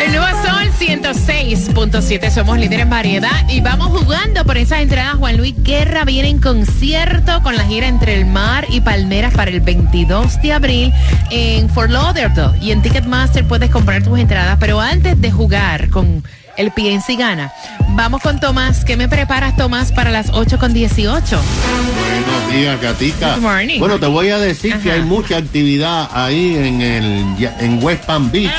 El nuevo Sol 106.7, somos líderes en variedad y vamos jugando por esas entradas. Juan Luis Guerra viene en concierto con la gira entre el mar y Palmeras para el 22 de abril en Fort Lauderdale. Y en Ticketmaster puedes comprar tus entradas, pero antes de jugar con el PNC Gana, vamos con Tomás. ¿Qué me preparas, Tomás, para las 8 con 18? Buenos días, Gatica. Good morning. Bueno, te voy a decir que hay mucha actividad ahí en el en West Palm Beach.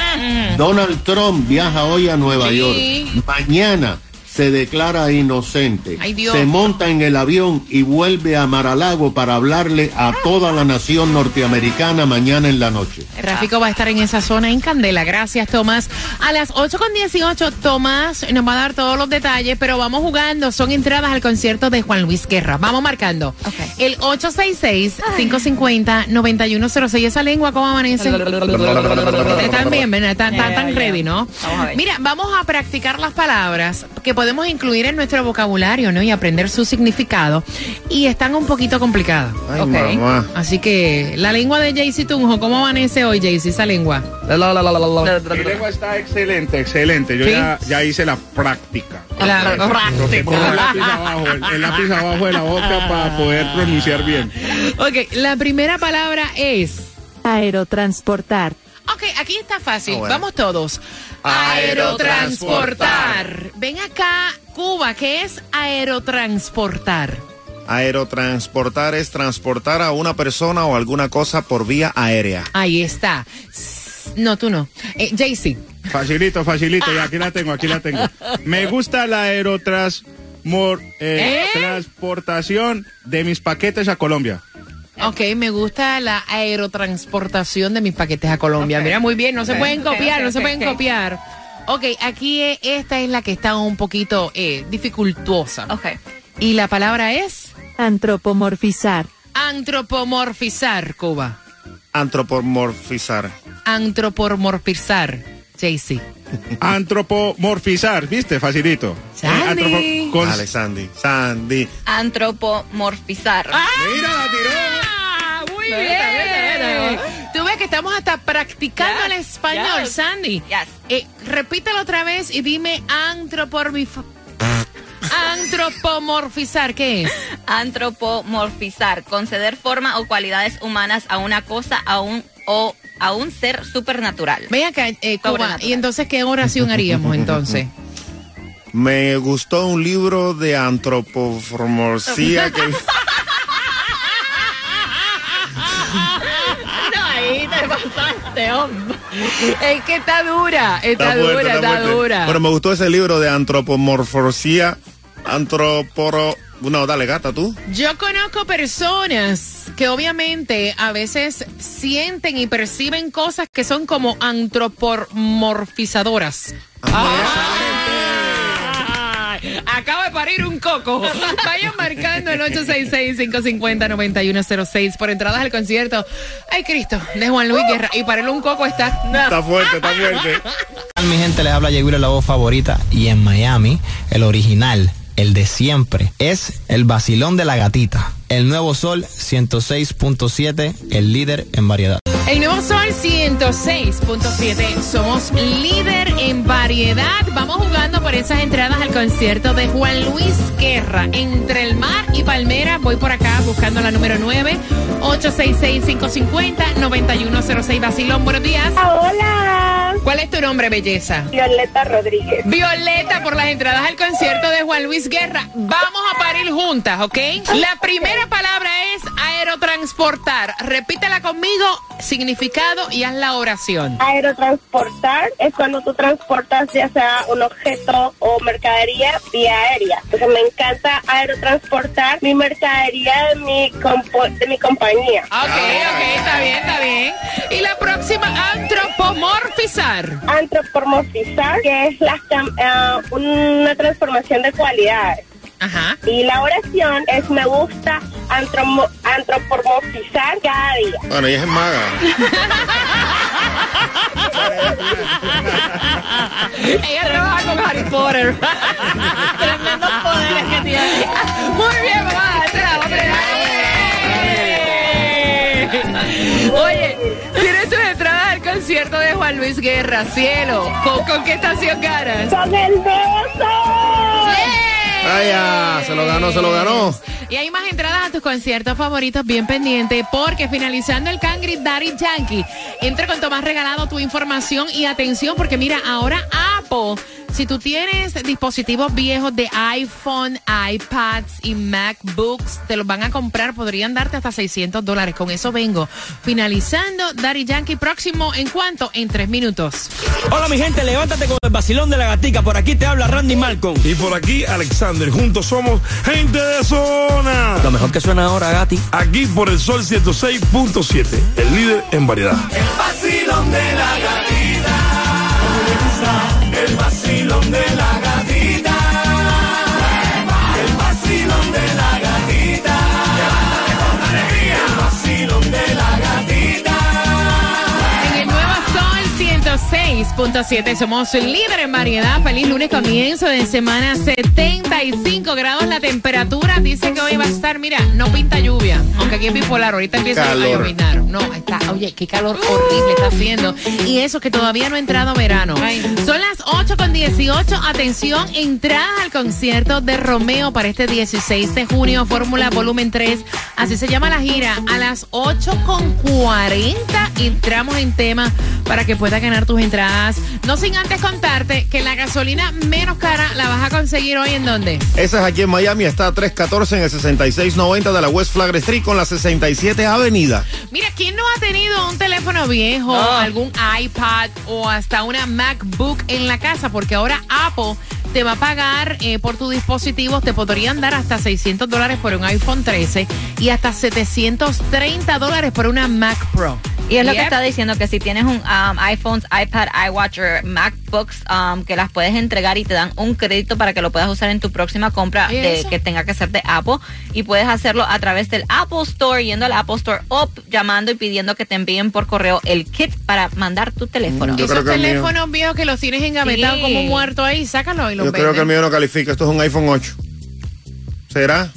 Donald Trump viaja hoy a Nueva Sí. York. Mañana se declara inocente. Ay, Dios. Se monta en el avión y vuelve a Maralago para hablarle a toda la nación norteamericana mañana en la noche. El tráfico va a estar en esa zona en Candela. Gracias, Tomás. A las 8 con 18, Tomás nos va a dar todos los detalles, pero vamos jugando. Son entradas al concierto de Juan Luis Guerra. Vamos marcando. El 866-550-9106. Esa lengua, ¿cómo amanece? Están bien, ¿verdad? Están, están ready, ¿no? Vamos a ver. Mira, vamos a practicar las palabras que podemos incluir en nuestro vocabulario, ¿no? Y aprender su significado. Y están un poquito complicadas. Ay, Ok. mamá. Así que la lengua de Jaycee Tunjo, ¿cómo amanece hoy, Jaycee, esa lengua? Mi lengua está excelente, excelente. Yo ¿Sí? ya, ya hice la práctica. La pongo el lápiz abajo, el, el lápiz abajo de la boca para poder pronunciar bien. Ok, la primera palabra es. Aerotransportar. Ok, aquí está fácil. Ah, bueno. Vamos todos. Aerotransportar. Ven acá, Cuba, ¿qué es aerotransportar? Aerotransportar es transportar a una persona o alguna cosa por vía aérea. Ahí está. No, tú no. Eh, Jaycee. Facilito, facilito. Y aquí la tengo, aquí la tengo. Me gusta la aerotranspor, eh, ¿Eh? transportación de mis paquetes a Colombia. Ok, me gusta la aerotransportación de mis paquetes a Colombia. Mira, muy bien, no se pueden copiar, no se pueden copiar. Ok, aquí eh, esta es la que está un poquito eh, dificultuosa. Ok. Y la palabra es Antropomorfizar. antropomorfizar, Cuba. Antropomorfizar. Antropomorfizar, Jaycee. Antropomorfizar, ¿viste? Facilito. Sandy. antropo- con- Dale, Sandy. Sandy. Antropomorfizar. Mira, la tiró. Bien. Tú ves que estamos hasta practicando Yes, el español, yes, Sandy. yes. Eh, repítelo otra vez y dime antropomorfizar. Antropomorfizar, ¿qué es? Antropomorfizar. Conceder forma o cualidades humanas a una cosa a un, o a un ser supernatural. Ven acá, eh, Cuba. ¿Y entonces qué oración haríamos entonces? Me gustó un libro de antropomorfía que No, ahí te pasaste, hombre. es que está dura, está, fuerte, dura, está, dura. Pero me gustó ese libro de antropomorfía. Antroporo. No, dale, gata, tú. Yo conozco personas que obviamente a veces sienten y perciben cosas que son como antropomorfizadoras. Ay, Acaba de parir un coco. Vayan marcando el 866-550-9106 por entradas al concierto. Ay, Cristo, de Juan Luis Guerra. Y para él un coco está. Está fuerte, está fuerte. Mi gente les habla Yeguiro, la voz favorita. Y en Miami, el original, el de siempre, es el vacilón de la gatita. El nuevo sol 106.7, el líder en variedad. El nuevo Sol 106.7. Somos líder en variedad. Vamos jugando por esas entradas al concierto de Juan Luis Guerra. Entre el mar y Palmera. Voy por acá buscando la número 9. 866-550-9106. Basilón, buenos días. Hola. ¿Cuál es tu nombre, belleza? Violeta Rodríguez. Violeta, por las entradas al concierto de Juan Luis Guerra. Vamos a parir juntas, ¿ok? La primera palabra es aerotransportar. Repítela conmigo, significado y haz la oración. Aerotransportar es cuando tú transportas ya sea un objeto o mercadería vía aérea. Entonces me encanta aerotransportar mi mercadería de mi, compo- de mi compañía. Ok, ok, está bien, está bien. Y la próxima, antropomorfizar. Antropomorfizar, que es la, ah, una transformación de cualidades. Ajá. Y la oración es me gusta antropomorfizar cada día. Bueno, ella es maga. Ella trabaja con Harry Potter. Tremendos poderes que tiene. Muy bien, mamá. Te la vamos a. Oye, concierto de Juan Luis Guerra, cielo. ¿Con, con qué estación ganas? ¡Con el beso! Vaya, se lo ganó, se lo ganó. Y hay más entradas a tus conciertos favoritos bien pendientes porque finalizando el Cangri Daddy Yankee, entra con Tomás regalado tu información y atención porque mira, ahora Apple, si tú tienes dispositivos viejos de iPhone, iPads y MacBooks, te los van a comprar, podrían darte hasta 600 dólares. Con eso vengo. Finalizando Daddy Yankee próximo en cuanto en tres minutos. Hola mi gente, levántate con el vacilón de la gatica. Por aquí te habla Randy Malcolm. Y por aquí, Alexander. Juntos somos gente de zona. Lo mejor que suena ahora, Gati. Aquí por el Sol 106.7, el líder en variedad. vacilón 106.7 somos líder en variedad. Feliz lunes, comienzo de semana 75 grados la temperatura. Dice que hoy va a estar, mira, no pinta lluvia, aunque aquí es bipolar. Ahorita empieza Calor. a llovinar. No, está, oye, qué calor horrible está haciendo. Y eso que todavía no ha entrado verano. Son las 8 con 18. Atención, entrada al concierto de Romeo para este 16 de junio, Fórmula Volumen 3. Así se llama la gira. A las 8 con 40 entramos en tema para que puedas ganar tus entradas. No sin antes contarte que la gasolina menos cara la vas a conseguir hoy en dónde. Esa es aquí en Miami, está a 314 en el 6690 de la West Flagler Street con la 67 Avenida. Mira, ¿quién no ha tenido un teléfono viejo, algún iPad o hasta una MacBook en la casa? Porque ahora Apple te va a pagar eh, por tu dispositivo, te podrían dar hasta 600 dólares por un iPhone 13 y hasta 730 dólares por una Mac Pro. Y es lo que está diciendo, que si tienes un um, iPhones, iPad, iWatch o MacBooks, um, que las puedes entregar y te dan un crédito para que lo puedas usar en tu próxima compra de, que tenga que ser de Apple. Y puedes hacerlo a través del Apple Store, yendo al Apple Store o llamando y pidiendo que te envíen por correo el kit para mandar tu teléfono. Yo Esos mío- teléfonos viejos que los tienes engavetados Sí. como muertos ahí, sácalo y los Yo creo que el mío no califica, esto es un iPhone 8. ¿Será?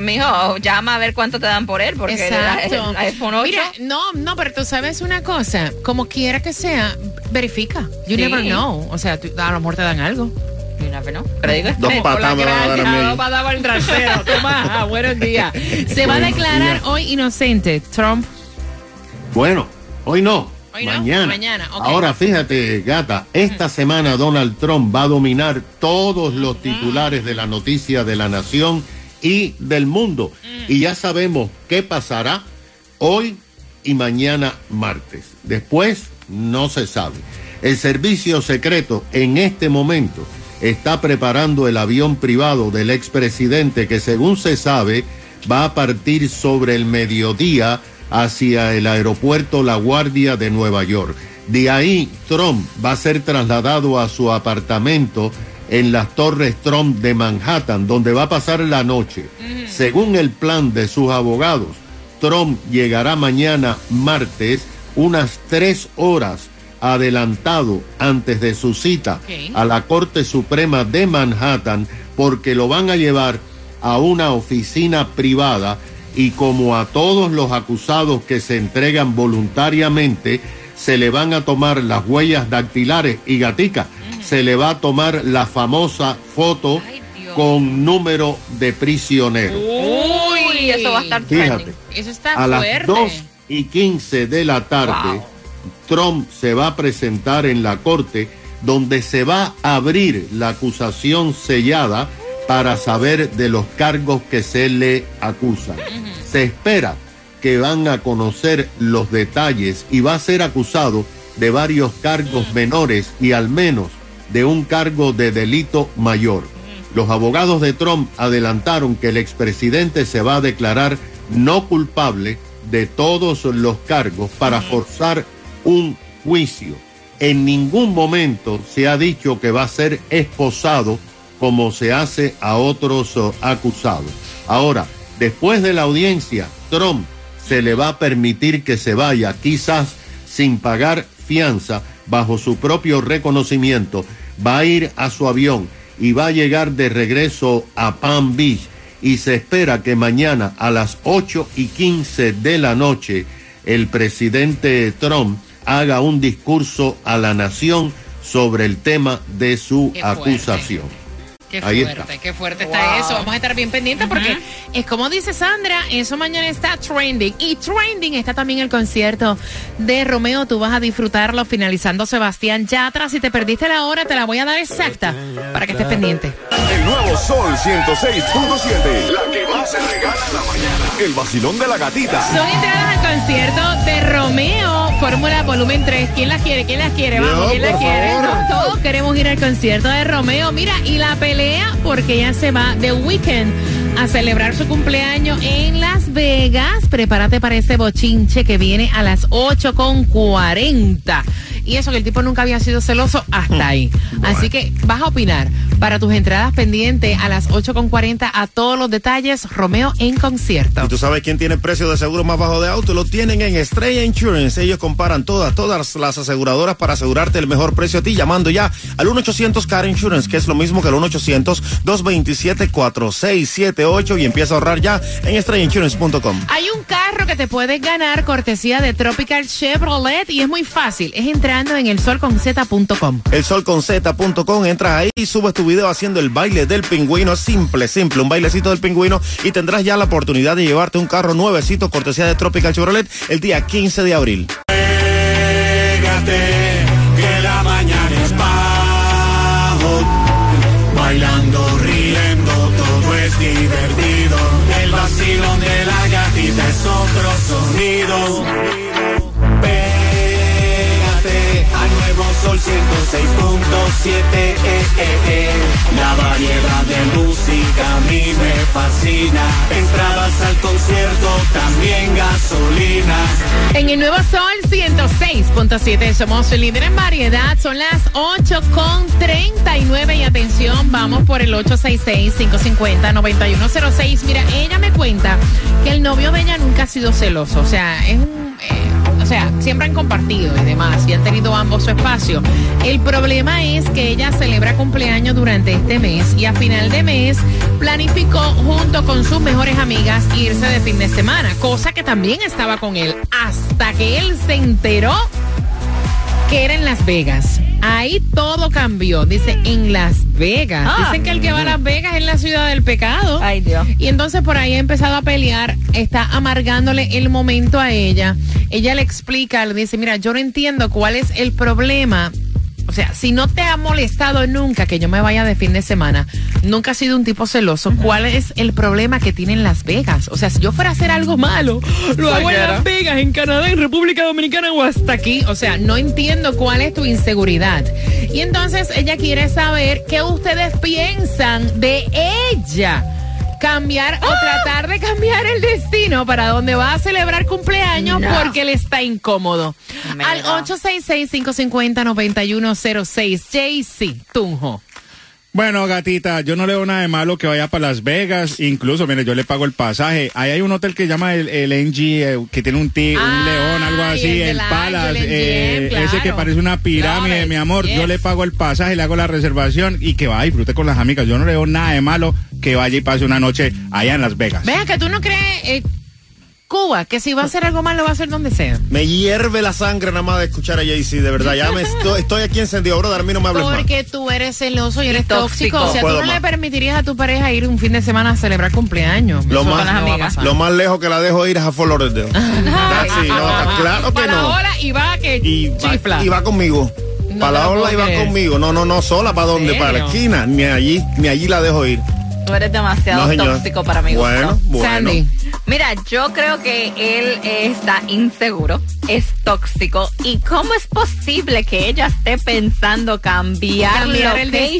Mijo, llama a ver cuánto te dan por él, porque el- Exacto. el iPhone 8 Mira, no, no, pero tú sabes una cosa, como quiera que sea, verifica. You Sí. never know. O sea, tú- a lo mejor te dan algo. You never know. Pero digo, Dos patas me van a dar a mí. Dos patas por el trasero. Toma, buenos días. Se va a declarar hoy inocente Trump. Bueno, hoy no. Hoy no, mañana. mañana, ok. Ahora fíjate, gata, esta semana Donald Trump va a dominar todos los titulares de la noticia de la nación y del mundo. Y ya sabemos qué pasará hoy y mañana martes. Después no se sabe. El servicio secreto en este momento está preparando el avión privado del expresidente que según se sabe va a partir sobre el mediodía hacia el aeropuerto La Guardia de Nueva York. De ahí Trump va a ser trasladado a su apartamento en las Torres Trump de Manhattan, donde va a pasar la noche. Según el plan de sus abogados, Trump llegará mañana martes unas tres horas adelantado antes de su cita a la Corte Suprema de Manhattan porque lo van a llevar a una oficina privada y como a todos los acusados que se entregan voluntariamente, se le van a tomar las huellas dactilares y gatica, se le va a tomar la famosa foto con número de prisionero. Uy, eso va a estar Fíjate. Eso está a las fuerte. 2 y 15 de la tarde Trump se va a presentar en la corte donde se va a abrir la acusación sellada para saber de los cargos que se le acusan. Se espera que van a conocer los detalles y va a ser acusado de varios cargos menores y al menos de un cargo de delito mayor. Los abogados de Trump adelantaron que el expresidente se va a declarar no culpable de todos los cargos para forzar un juicio. En ningún momento se ha dicho que va a ser esposado como se hace a otros oh, acusados. Ahora, después de la audiencia, Trump se le va a permitir que se vaya, quizás sin pagar fianza, bajo su propio reconocimiento, va a ir a su avión y va a llegar de regreso a Palm Beach y se espera que mañana a las 8 y 15 de la noche el presidente Trump haga un discurso a la nación sobre el tema de su Qué fuerte. Qué Ahí fuerte, está. qué fuerte está eso. Vamos a estar bien pendientes porque es como dice Sandra, eso mañana está trending. Y trending está también el concierto de Romeo. Tú vas a disfrutarlo finalizando Sebastián Yatra. Si te perdiste la hora, te la voy a dar exacta para que estés pendiente. El nuevo Sol 106.7. La que más se regala en la mañana. El vacilón de la gatita. Son entradas al concierto de Romeo, Fórmula Volumen 3. ¿Quién las quiere? ¿Quién las quiere? Vamos, ¿quién las por quiere? Todos queremos ir al concierto de Romeo. Mira, y la pelea porque ella se va de weekend a celebrar su cumpleaños en Las Vegas. Prepárate para ese bochinche que viene a las 8 con 40. Y eso que el tipo nunca había sido celoso hasta ahí. Así que vas a opinar para tus entradas pendientes a las 8 con 40 a todos los detalles. Romeo en concierto. ¿Y tú sabes quién tiene el precio de seguro más bajo de auto? Lo tienen en Estrella Insurance. Ellos comparan todas, todas las aseguradoras para asegurarte el mejor precio a ti, llamando ya al 1-800-CAR Insurance, que es lo mismo que el 1-800-227-4678 y empieza a ahorrar ya en estrellainsurance.com. Hay un carro que te puedes ganar cortesía de Tropical Chevrolet y es muy fácil. Es entrando en el solconz.com. El solconz.com, entras ahí y subes tu video haciendo el baile del pingüino. Simple, simple, un bailecito del pingüino y tendrás ya la oportunidad de llevarte un carro nuevecito cortesía de Tropical Chevrolet el día 15 de abril. Pégate, eh, eh, eh. La variedad de música a mí me fascina. Entradas al concierto, también gasolina. En el Nuevo Sol 106.7 somos el líder en variedad. Son las 8 con 39 y atención, vamos por el 866-550-9106. Mira, ella me cuenta que el novio de ella nunca ha sido celoso. O sea, es un... o sea, siempre han compartido y demás y han tenido ambos su espacio. El problema es que ella celebra cumpleaños durante este mes y a final de mes planificó junto con sus mejores amigas irse de fin de semana, cosa que también estaba con él hasta que él se enteró que era en Las Vegas. Ahí todo cambió. Dice, en Las Vegas. Ah. Dicen que el que va a Las Vegas es la ciudad del pecado. Ay, Dios. Y entonces por ahí ha empezado a pelear, está amargándole el momento a ella. Ella le explica, le dice, mira, yo no entiendo cuál es el problema. O sea, si no te ha molestado nunca que yo me vaya de fin de semana, nunca has sido un tipo celoso, ¿cuál es el problema que tiene en Las Vegas? O sea, si yo fuera a hacer algo malo, lo hago en Las Vegas, en Canadá, en República Dominicana o hasta aquí. O sea, no entiendo cuál es tu inseguridad. Y entonces ella quiere saber qué ustedes piensan de ella cambiar o tratar de cambiar el destino para donde va a celebrar cumpleaños No. porque le está incómodo. Mira. Al 866-550-9106. JC Tunjo. Bueno, gatita, yo no le veo nada de malo que vaya para Las Vegas. Incluso, mire, yo le pago el pasaje. Ahí hay un hotel que llama el, el NG, eh, que tiene un, ti- un león, algo así, el el, la Palace, eh, ese que parece una pirámide, mi amor. Yo le pago el pasaje, le hago la reservación y que vaya y disfrute con las amigas. Yo no le veo nada de malo que vaya y pase una noche allá en Las Vegas. Vea que tú no crees, eh, Cuba, que si va a hacer algo mal, lo va a hacer donde sea. Me hierve la sangre nada más de escuchar a Jay-Z, de verdad. Ya me estoy, estoy aquí encendido, brother. A mí no me hables más. Porque tú eres celoso y eres tóxico. tóxico. O sea, tú no le permitirías a tu pareja ir un fin de semana a celebrar cumpleaños. Lo más, no lo más lejos que la dejo ir es a Fort Lauderdale. Ah, sí, no, claro que no. ahora y va que Y va, chifla. y va conmigo. No para la ola puedo y va creer. conmigo. No, no, no, sola. ¿Para dónde? serio? Para la esquina. Ni allí, ni allí la dejo ir. Tú eres demasiado No, tóxico para mi gusto. Bueno, bueno. Sandy. Mira, yo creo que él está inseguro, es tóxico. ¿Y cómo es posible que ella esté pensando cambiar, Cambiar el location?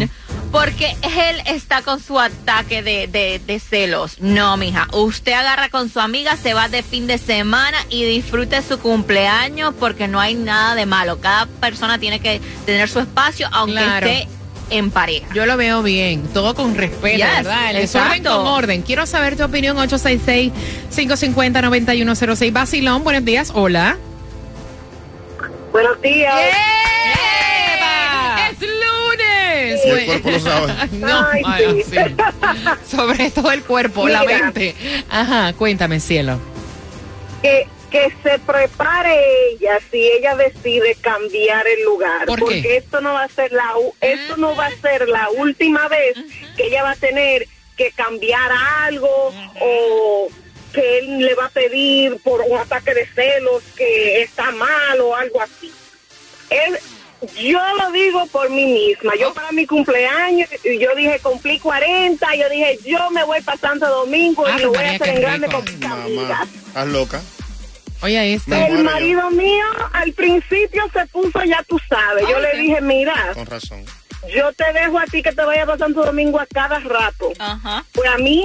destino. Porque él está con su ataque de, de- de celos. No, mija. Usted agarra con su amiga, se va de fin de semana y disfrute su cumpleaños porque no hay nada de malo. Cada persona tiene que tener su espacio, aunque Claro. esté en pareja. Yo lo veo bien, todo con respeto, Yes, ¿verdad? El desorden exacto. con orden. Quiero saber tu opinión, 866-550-9106. Basilón, buenos días. Hola. Buenos días. ¡Es lunes! Y el cuerpo lo sabe. No, Ay, ay, sí. sí. Sobre todo el cuerpo, la mente. Ajá, cuéntame, cielo. que, que se prepare ella si ella decide cambiar el lugar. ¿Por qué? porque esto no va a ser la esto no va a ser la última vez que ella va a tener que cambiar algo o que él le va a pedir por un ataque de celos que está mal o algo así. Él, yo lo digo por mí misma. Yo para mi cumpleaños, yo dije cumplí 40, yo dije yo me voy para Santo Domingo Ah, y lo voy María, a hacer en grande con mis amigas. estás loca. Oye, este. El marido mío al principio se puso, ya tú sabes. Yo Ah, le dije, mira, Con razón. yo te dejo a ti que te vayas a Santo Domingo a cada rato. Ajá. Pues a mí,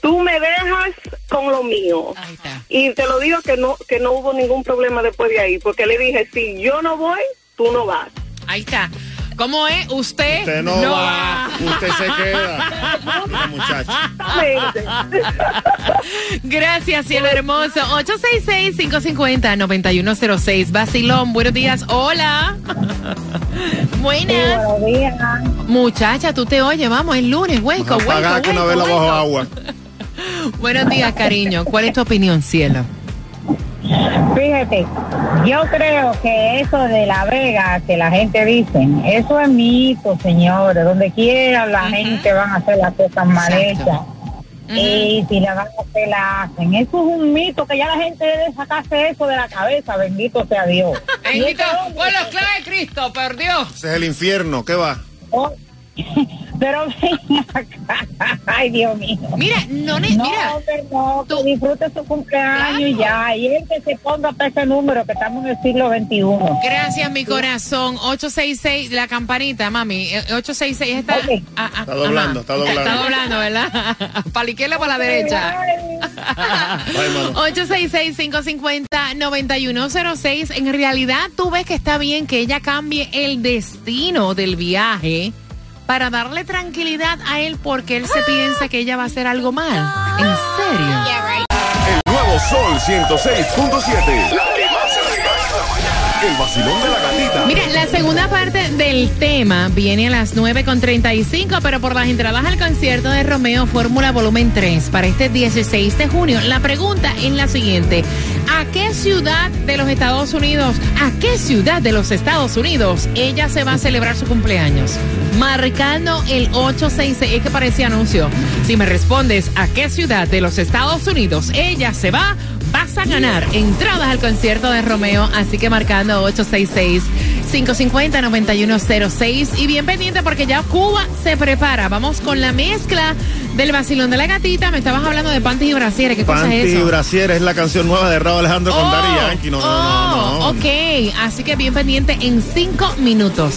tú me dejas con lo mío. Ahí está. Y te lo digo que no, que no hubo ningún problema después de ahí, porque le dije, si yo no voy, tú no vas. Ahí está. ¿Cómo es? Usted, Usted no, va, usted se queda. Mira, muchacha. Gracias, cielo hermoso. 866-550-9106. Basilón, buenos días. Hola. Buenas. Buenos días. Muchacha, tú te oyes, vamos, es lunes, hueco, hueco, que una hueco, vela bajo hueco. agua. Buenos días, cariño. ¿Cuál es tu opinión, cielo? Fíjate, yo creo que eso de La Vega que la gente dice, eso es mito, señores. Donde quiera la gente van a hacer las cosas mal hechas. Y si la van a hacer, la hacen. Eso es un mito que ya la gente debe sacarse eso de la cabeza. Bendito sea Dios. Bendito, hombre- por los clavos de Cristo, por Dios. Ese es el infierno. ¿Qué va? Oh, Pero ven acá. Ay, Dios mío. Mira, no, ne- No, mira. hombre, no, que tú- disfrute su cumpleaños y Claro. ya. Y él que se ponga para ese número que estamos en el siglo XXI. Gracias, mi corazón. 866, la campanita, mami. Eh, 866 está. Ok. ah, ah, Está doblando, está doblando. Está doblando, ¿verdad? para la izquierda o para la derecha. Ay, mano. 866-550-9106. En realidad, tú ves que está bien que ella cambie el destino del viaje para darle tranquilidad a él porque él se piensa que ella va a hacer algo mal. ¿En serio? El nuevo Sol 106.7. La que más se regala en la mañana. El vacilón de la gatita. Mira, la segunda parte del tema viene a las 9.35, pero por las entradas al concierto de Romeo Fórmula Volumen 3 para este 16 de junio. La pregunta es la siguiente. ¿A qué ciudad de los Estados Unidos, a qué ciudad de los Estados Unidos ella se va a celebrar su cumpleaños? Marcando el 866, es que parecía anuncio. Si me respondes a qué ciudad de los Estados Unidos ella se va, vas a ganar entradas al concierto de Romeo. Así que marcando 866-550-9106. Y bien pendiente porque ya Cuba se prepara. Vamos con la mezcla del vacilón de la gatita. Me estabas hablando de panties y brasieres. ¿Qué cosa es y eso? Brasier es la canción nueva de Raúl Alejandro con Daddy Yankee. No, no, no, no. oh, ok. Así que bien pendiente en cinco minutos.